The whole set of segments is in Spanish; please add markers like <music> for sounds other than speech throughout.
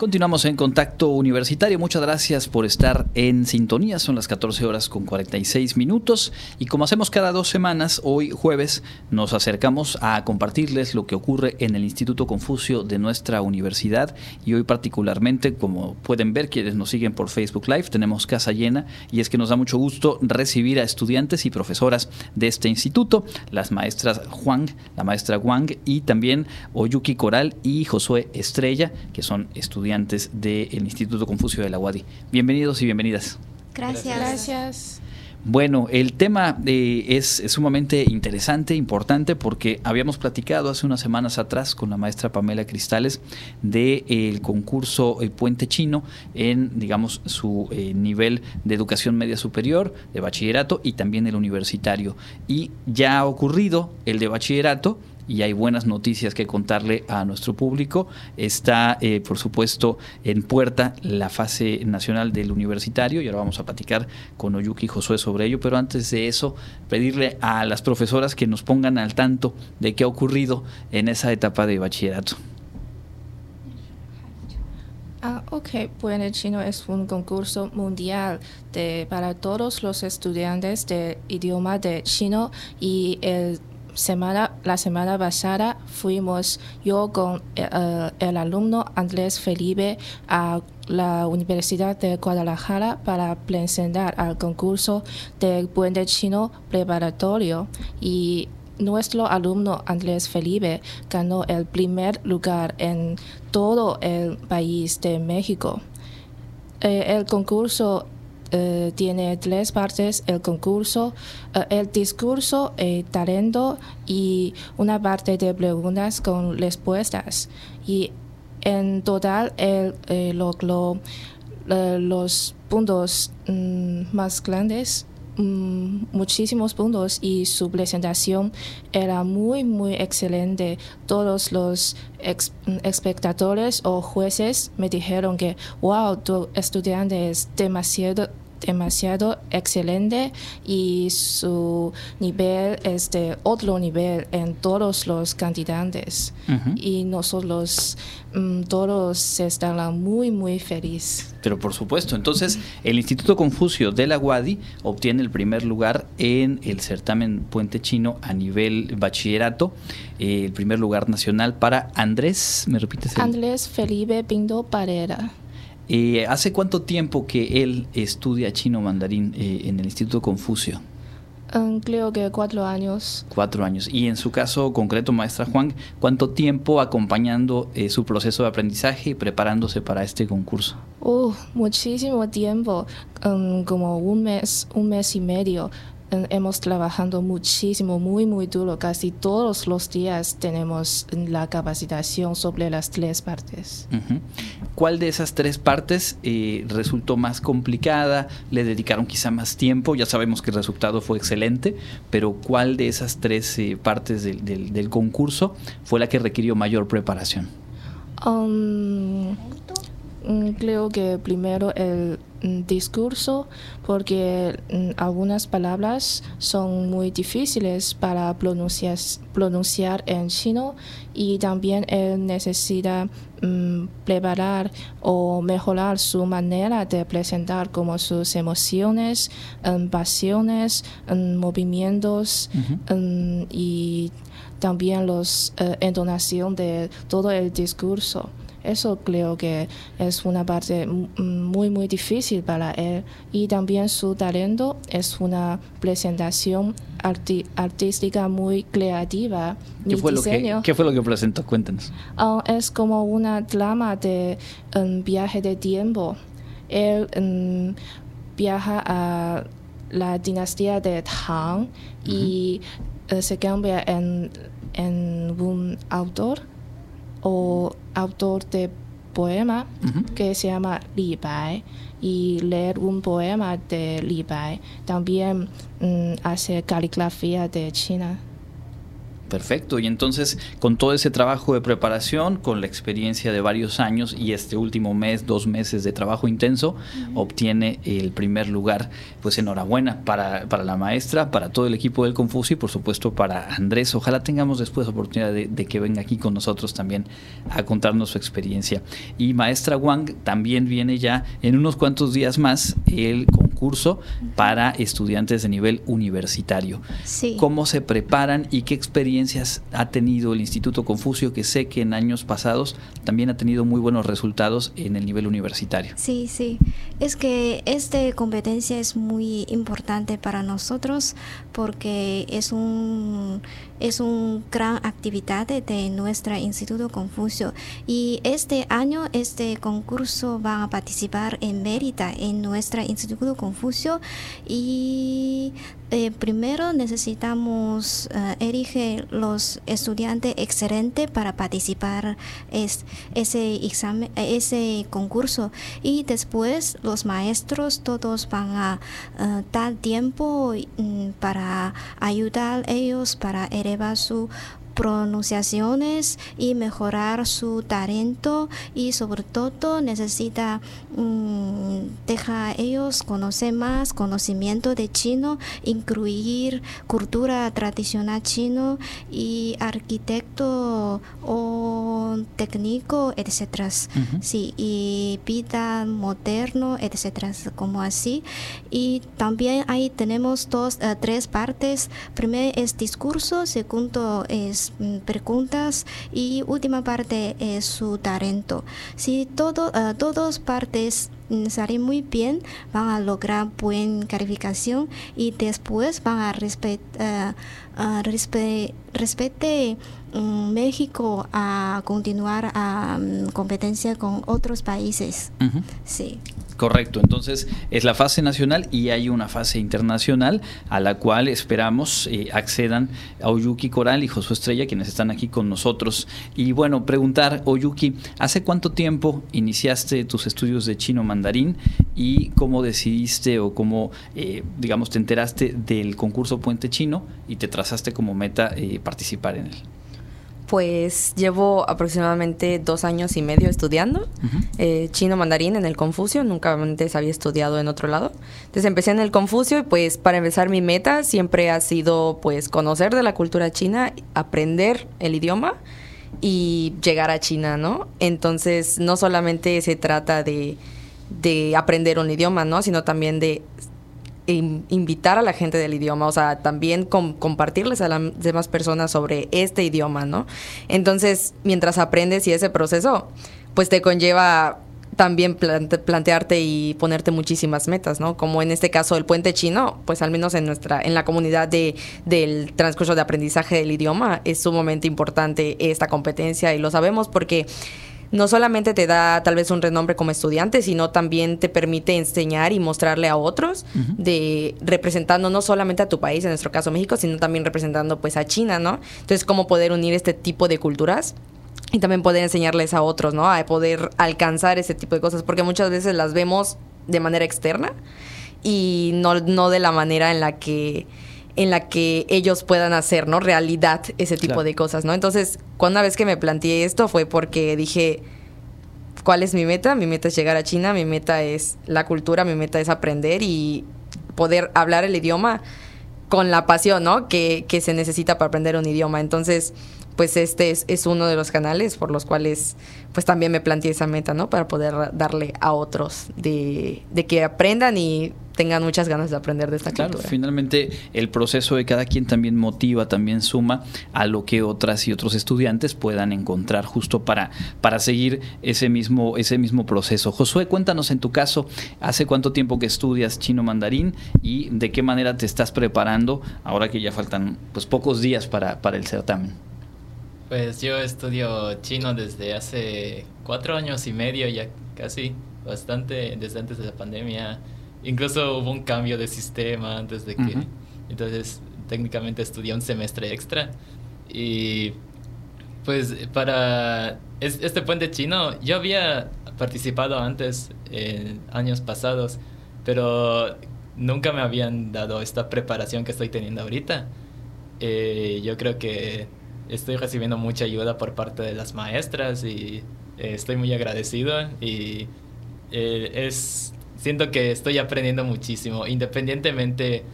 Continuamos en contacto universitario. Muchas gracias por estar en sintonía. Son las 14 horas con 46 minutos. Y como hacemos cada dos semanas, hoy jueves nos acercamos a compartirles lo que ocurre en el Instituto Confucio de nuestra universidad. Y hoy particularmente, como pueden ver quienes nos siguen por Facebook Live, tenemos casa llena. Y es que nos da mucho gusto recibir a estudiantes y profesoras de este instituto, las maestras Juan, la maestra Wang y también Oyuki Coral y Josué Estrella, que son estudiantes del Instituto Confucio de la UADI. Bienvenidos y bienvenidas. Gracias. Gracias. Bueno, el tema eh, es, sumamente interesante, importante, porque habíamos platicado hace unas semanas atrás con la maestra Pamela Cristales del concurso El Puente Chino en, digamos, su eh, nivel de educación media superior, de bachillerato y también el universitario. Y ya ha ocurrido el de bachillerato y hay buenas noticias que contarle a nuestro público. Está, eh, por supuesto, en puerta la fase nacional del universitario y ahora vamos a platicar con Oyuki y Josué sobre ello, pero antes de eso, pedirle a las profesoras que nos pongan al tanto de qué ha ocurrido en esa etapa de bachillerato. Ah, ok, Puente Chino es un concurso mundial de, para todos los estudiantes de idioma de chino y el semana, la semana pasada fuimos yo con eh, el alumno Andrés Felipe a la Universidad de Guadalajara para presentar al concurso del puente chino preparatorio y nuestro alumno Andrés Felipe ganó el primer lugar en todo el país de México. Eh, el concurso eh, tiene tres partes, el concurso, eh, el discurso, el talento y una parte de preguntas con respuestas. Y en total él eh, los puntos mm, más grandes mm, muchísimos puntos y su presentación era muy muy excelente todos los espectadores o jueces me dijeron que wow tu estudiante es demasiado demasiado excelente y su nivel es de otro nivel en todos los candidatos y nosotros mm, todos están muy muy felices. Pero por supuesto, entonces el Instituto Confucio de la UADI obtiene el primer lugar en el certamen Puente Chino a nivel bachillerato, eh, el primer lugar nacional para Andrés, ¿me repites? Andrés Felipe Pinto Parera. Eh, ¿Hace cuánto tiempo que él estudia chino mandarín eh, en el Instituto Confucio? Um, creo que cuatro años. Cuatro años. Y en su caso concreto, maestra Juan, ¿cuánto tiempo acompañando eh, su proceso de aprendizaje y preparándose para este concurso? Uh, muchísimo tiempo, um, como un mes, un mes y medio hemos trabajado muchísimo, muy, muy duro. Casi todos los días tenemos la capacitación sobre las tres partes. ¿Cuál de esas tres partes eh, resultó más complicada? ¿Le dedicaron quizá más tiempo? Ya sabemos que el resultado fue excelente, pero ¿cuál de esas tres eh, partes del, del, concurso fue la que requirió mayor preparación? Um, creo que primero el Mm, discurso porque mm, algunas palabras son muy difíciles para pronunciar, pronunciar en chino y también él necesita mm, preparar o mejorar su manera de presentar como sus emociones, pasiones, movimientos y también los eh, entonación de todo el discurso. Eso creo que es una parte muy, muy difícil para él. Y también su talento es una presentación artística muy creativa. ¿Qué fue, lo que, ¿Qué fue lo que presentó? Cuéntanos. Ah, es como una trama de un viaje de tiempo. Él um, viaja a la dinastía de Tang y eh, se cambia en, en un autor o autor de poema que se llama Li Bai y leer un poema de Li Bai también mm, hace caligrafía de China. Perfecto, y entonces con todo ese trabajo de preparación, con la experiencia de varios años y este último mes, dos meses de trabajo intenso, obtiene el primer lugar. Pues enhorabuena para, para, la maestra, para todo el equipo del Confucio y por supuesto para Andrés. Ojalá tengamos después oportunidad de, de, que venga aquí con nosotros también a contarnos su experiencia. Y maestra Wang también viene ya en unos cuantos días más el concurso para estudiantes de nivel universitario. Sí. ¿Cómo se preparan y qué experiencia ha tenido el Instituto Confucio, que sé que en años pasados también ha tenido muy buenos resultados en el nivel universitario? Sí, sí. Es que esta competencia es muy importante para nosotros porque es un es una gran actividad de nuestro Instituto Confucio y este año este concurso va a participar en Mérida en nuestro Instituto Confucio y eh, primero necesitamos eh, elegir los estudiantes excelentes para participar es, ese examen, ese concurso. Y después los maestros todos van a uh, dar tiempo um, para ayudar a ellos para elevar su pronunciaciones y mejorar su talento y sobre todo necesita um, dejar a ellos conocer más conocimiento de chino, incluir cultura tradicional chino y arquitecto o técnico, etcétera. Uh -huh. Sí, y vida moderno, etcétera, como así. Y también ahí tenemos dos, uh, tres partes. Primero es discurso, segundo es preguntas y última parte es su talento. Si todo, uh, todas partes salen muy bien, van a lograr buena calificación y después van a respetar uh, respe respete um, México a continuar a um, competencia con otros países. Uh -huh. Sí. Correcto, entonces es la fase nacional y hay una fase internacional a la cual esperamos eh, accedan a Oyuki Coral y Josué Estrella, quienes están aquí con nosotros. Y bueno, preguntar, Oyuki, ¿hace cuánto tiempo iniciaste tus estudios de chino mandarín y cómo decidiste o cómo, eh, digamos, te enteraste del concurso Puente Chino y te trazaste como meta eh, participar en él? Pues llevo aproximadamente dos años y medio estudiando uh -huh. eh, chino mandarín en el Confucio, nunca antes había estudiado en otro lado. Entonces empecé en el Confucio y pues para empezar mi meta siempre ha sido pues conocer de la cultura china, aprender el idioma y llegar a China, ¿no? Entonces no solamente se trata de, de aprender un idioma, ¿no? Sino también de invitar a la gente del idioma, o sea, también com compartirles a las demás personas sobre este idioma, ¿no? Entonces, mientras aprendes y ese proceso, pues te conlleva también plante plantearte y ponerte muchísimas metas, ¿no? Como en este caso el puente chino, pues al menos en nuestra, en la comunidad de, del transcurso de aprendizaje del idioma, es sumamente importante esta competencia y lo sabemos porque no solamente te da tal vez un renombre como estudiante, sino también te permite enseñar y mostrarle a otros, uh -huh. de representando no solamente a tu país, en nuestro caso México, sino también representando pues a China, ¿no? Entonces, cómo poder unir este tipo de culturas y también poder enseñarles a otros, ¿no? A poder alcanzar ese tipo de cosas, porque muchas veces las vemos de manera externa y no, no de la manera en la que en la que ellos puedan hacer, ¿no? Realidad ese tipo claro. de cosas, ¿no? Entonces, una vez que me planteé esto fue porque dije, ¿cuál es mi meta? Mi meta es llegar a China, mi meta es la cultura, mi meta es aprender y poder hablar el idioma con la pasión, ¿no? Que, que se necesita para aprender un idioma. Entonces, pues este es, es, uno de los canales por los cuales pues también me planteé esa meta, ¿no? Para poder darle a otros de, de que aprendan y tengan muchas ganas de aprender de esta claro, cultura. Finalmente, el proceso de cada quien también motiva, también suma a lo que otras y otros estudiantes puedan encontrar justo para, para seguir ese mismo, ese mismo proceso. Josué, cuéntanos en tu caso, ¿hace cuánto tiempo que estudias chino mandarín y de qué manera te estás preparando ahora que ya faltan pues pocos días para, para el certamen? Pues yo estudio chino desde hace cuatro años y medio, ya casi, bastante, desde antes de la pandemia. Incluso hubo un cambio de sistema antes de que... Uh -huh. Entonces, técnicamente estudié un semestre extra. Y pues para este puente chino, yo había participado antes, en años pasados, pero nunca me habían dado esta preparación que estoy teniendo ahorita. Eh, yo creo que estoy recibiendo mucha ayuda por parte de las maestras y eh, estoy muy agradecido y eh, es siento que estoy aprendiendo muchísimo independientemente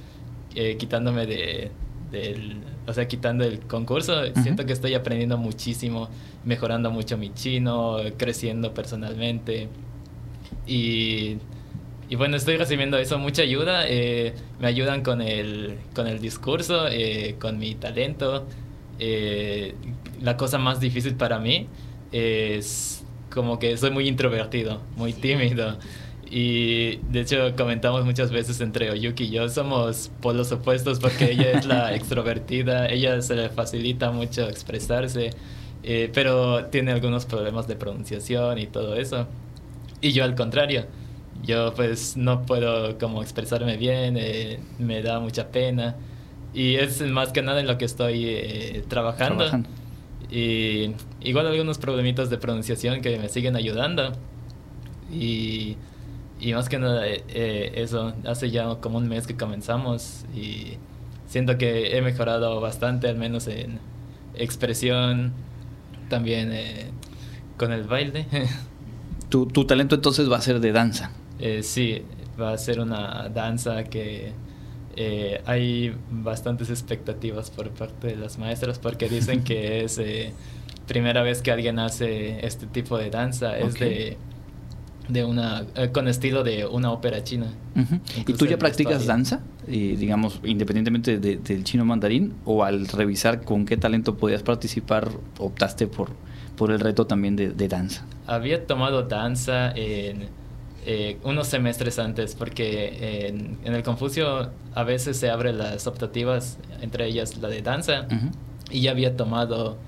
eh, quitándome de del o sea quitando el concurso siento que estoy aprendiendo muchísimo mejorando mucho mi chino creciendo personalmente y y bueno, estoy recibiendo eso, mucha ayuda. Eh, me ayudan con el, con el discurso, eh, con mi talento. Eh, la cosa más difícil para mí es como que soy muy introvertido, muy tímido. Y de hecho comentamos muchas veces entre Oyuki y yo, somos polos opuestos porque ella es la <laughs> extrovertida, ella se le facilita mucho expresarse, pero tiene algunos problemas de pronunciación y todo eso. Y yo al contrario yo pues no puedo como expresarme bien, eh, me da mucha pena y es más que nada en lo que estoy eh, trabajando. Y igual algunos problemitas de pronunciación que me siguen ayudando. Y, y más que nada eh, eso, hace ya como un mes que comenzamos y siento que he mejorado bastante, al menos en expresión, también con el baile. <laughs> tu, tu talento entonces va a ser de danza. Eh, sí, va a ser una danza que eh, hay bastantes expectativas por parte de las maestras porque dicen que <laughs> es eh, primera vez que alguien hace este tipo de danza, es de de una con estilo de una ópera china. ¿Y tú ya practicas danza, digamos, independientemente del chino mandarín, o al revisar con qué talento podías participar, optaste por, por el reto también de, de danza? Había tomado danza en eh, unos semestres antes, porque en, el Confucio a veces se abren las optativas, entre ellas la de danza, y ya había tomado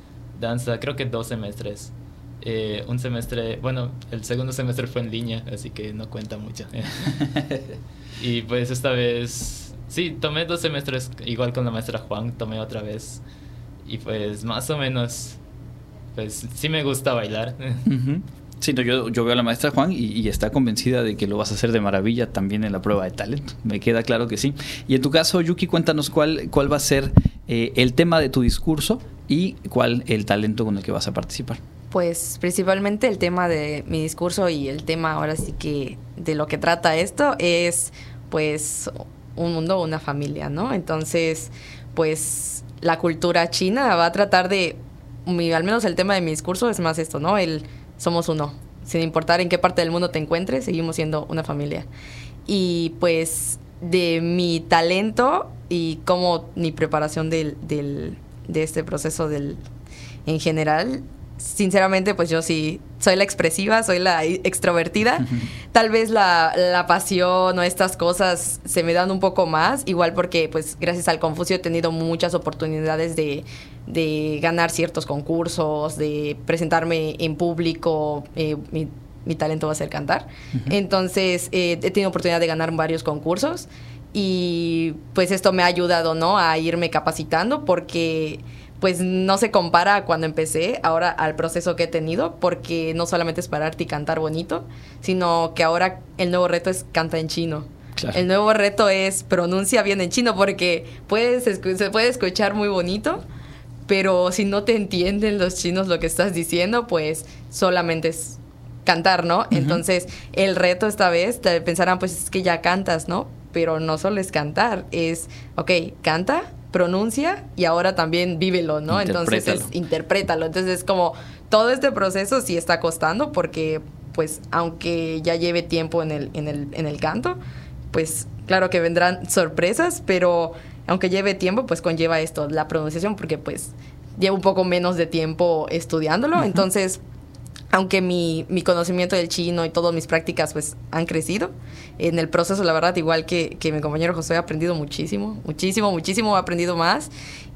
danza, creo que dos semestres. Eh, un semestre, bueno, el segundo semestre fue en línea, así que no cuenta mucho. <laughs> y pues esta vez, sí, tomé dos semestres, igual con la maestra Juan, tomé otra vez. Y pues más o menos, pues sí me gusta bailar. Sí, yo, yo veo a la maestra Juan y, está convencida de que lo vas a hacer de maravilla también en la prueba de talento. Me queda claro que sí. Y en tu caso, Yuki, cuéntanos cuál, cuál va a ser eh, el tema de tu discurso y cuál el talento con el que vas a participar. Pues principalmente el tema de mi discurso y el tema ahora sí que de lo que trata esto es pues un mundo, una familia, ¿no? Entonces, pues la cultura china va a tratar de, al menos el tema de mi discurso es más esto, ¿no? El somos uno. Sin importar en qué parte del mundo te encuentres, seguimos siendo una familia. Y pues de mi talento y como mi preparación del, del, de este proceso del, en general, sinceramente, pues yo sí soy la expresiva, soy la extrovertida. Tal vez la, la, pasión o estas cosas se me dan un poco más, igual porque pues gracias al Confucio he tenido muchas oportunidades de, de ganar ciertos concursos, de presentarme en público. Eh, mi, mi, talento va a ser cantar. Entonces eh, he tenido oportunidad de ganar varios concursos y pues esto me ha ayudado, ¿no? A irme capacitando porque pues no se compara cuando empecé ahora al proceso que he tenido, porque no solamente es pararte y cantar bonito, sino que ahora el nuevo reto es canta en chino. El nuevo reto es pronuncia bien en chino, porque puedes, se puede escuchar muy bonito, pero si no te entienden los chinos lo que estás diciendo, pues solamente es cantar, ¿no? Entonces, el reto esta vez, te pensarán, pues es que ya cantas, ¿no? Pero no solo es cantar, es, ok, canta, pronuncia y ahora también vívelo, ¿no? Entonces es interprétalo. Entonces es como todo este proceso sí está costando porque pues aunque ya lleve tiempo en el, en el, en el canto, pues claro que vendrán sorpresas, pero aunque lleve tiempo, pues conlleva esto, la pronunciación, porque pues llevo un poco menos de tiempo estudiándolo, entonces aunque mi, mi, conocimiento del chino y todas mis prácticas pues han crecido, en el proceso la verdad igual que, que mi compañero José he aprendido muchísimo, muchísimo, muchísimo he aprendido más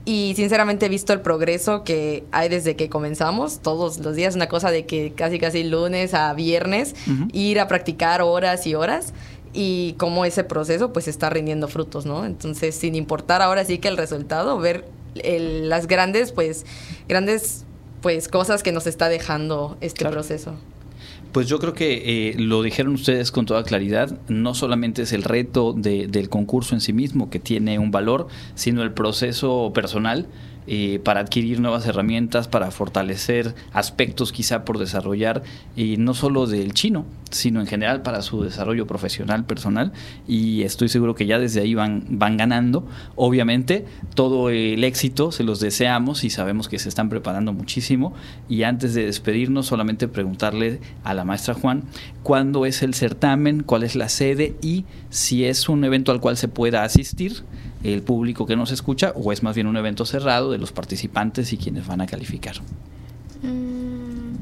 y sinceramente he visto el progreso que hay desde que comenzamos, todos los días, una cosa de que casi casi lunes a viernes ir a practicar horas y horas y cómo ese proceso pues está rindiendo frutos, ¿no? Entonces sin importar ahora sí que el resultado, ver las grandes pues grandes pues cosas que nos está dejando este proceso. Pues yo creo que eh, lo dijeron ustedes con toda claridad, no solamente es el reto del concurso en sí mismo que tiene un valor, sino el proceso personal eh, para adquirir nuevas herramientas, para fortalecer aspectos quizá por desarrollar, y no solo del chino, sino en general para su desarrollo profesional, personal, y estoy seguro que ya desde ahí van, van ganando. Obviamente, todo el éxito se los deseamos y sabemos que se están preparando muchísimo. Y antes de despedirnos, solamente preguntarle a la maestra Juan, ¿cuándo es el certamen? ¿Cuál es la sede? Y si es un evento al cual se pueda asistir el público que nos escucha o es más bien un evento cerrado de los participantes y quienes van a calificar. Mm,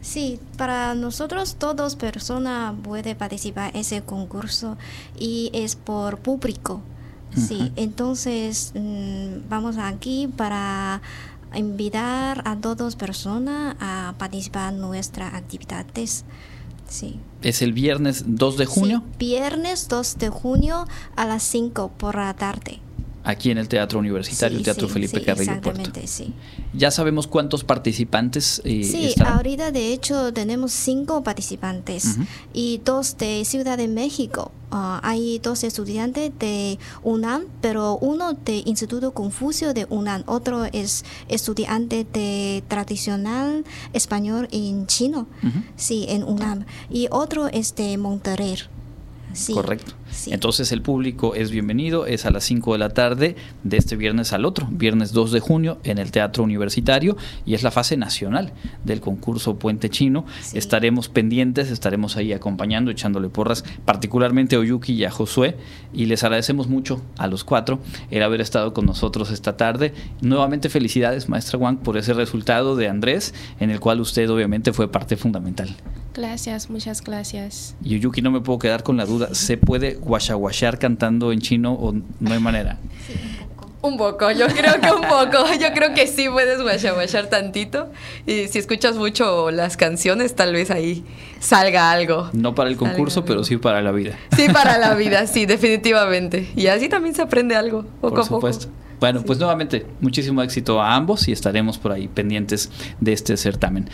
sí, para nosotros todos personas puede participar en ese concurso y es por público. Sí, entonces mm, vamos aquí para invitar a todas personas a participar en nuestras actividades. Sí. ¿Es el viernes 2 de junio? viernes 2 de junio a las 5 por la tarde. Aquí en el Teatro Universitario, el Teatro Felipe Carrillo exactamente, Sí. ¿Ya sabemos cuántos participantes eh, Sí, ahorita de hecho tenemos cinco participantes y dos de Ciudad de México. Ah, hay dos estudiantes de UNAM, pero uno de Instituto Confucio de UNAM, otro es estudiante de tradicional español en chino, sí, en UNAM, y otro es de Monterrey. Correcto. Entonces el público es bienvenido, es a las 5 de la tarde de este viernes al otro, viernes 2 de junio en el Teatro Universitario y es la fase nacional del concurso Puente Chino. Estaremos pendientes, estaremos ahí acompañando, echándole porras, particularmente a Oyuki y a Josué y les agradecemos mucho a los cuatro el haber estado con nosotros esta tarde. Nuevamente felicidades, maestra Wang, por ese resultado de Andrés, en el cual usted obviamente fue parte fundamental. Gracias, muchas gracias. Y Oyuki, no me puedo quedar con la duda, ¿se puede guachaguachar cantando en chino o no hay manera? un poco. yo creo que un poco. Yo creo que sí puedes guachaguachar tantito. Y si escuchas mucho las canciones, tal vez ahí salga algo. No para el concurso, pero sí para la vida. Sí, para la <laughs> vida, sí, definitivamente. Y así también se aprende algo, poco a poco. Bueno, pues nuevamente, muchísimo éxito a ambos y estaremos por ahí pendientes de este certamen.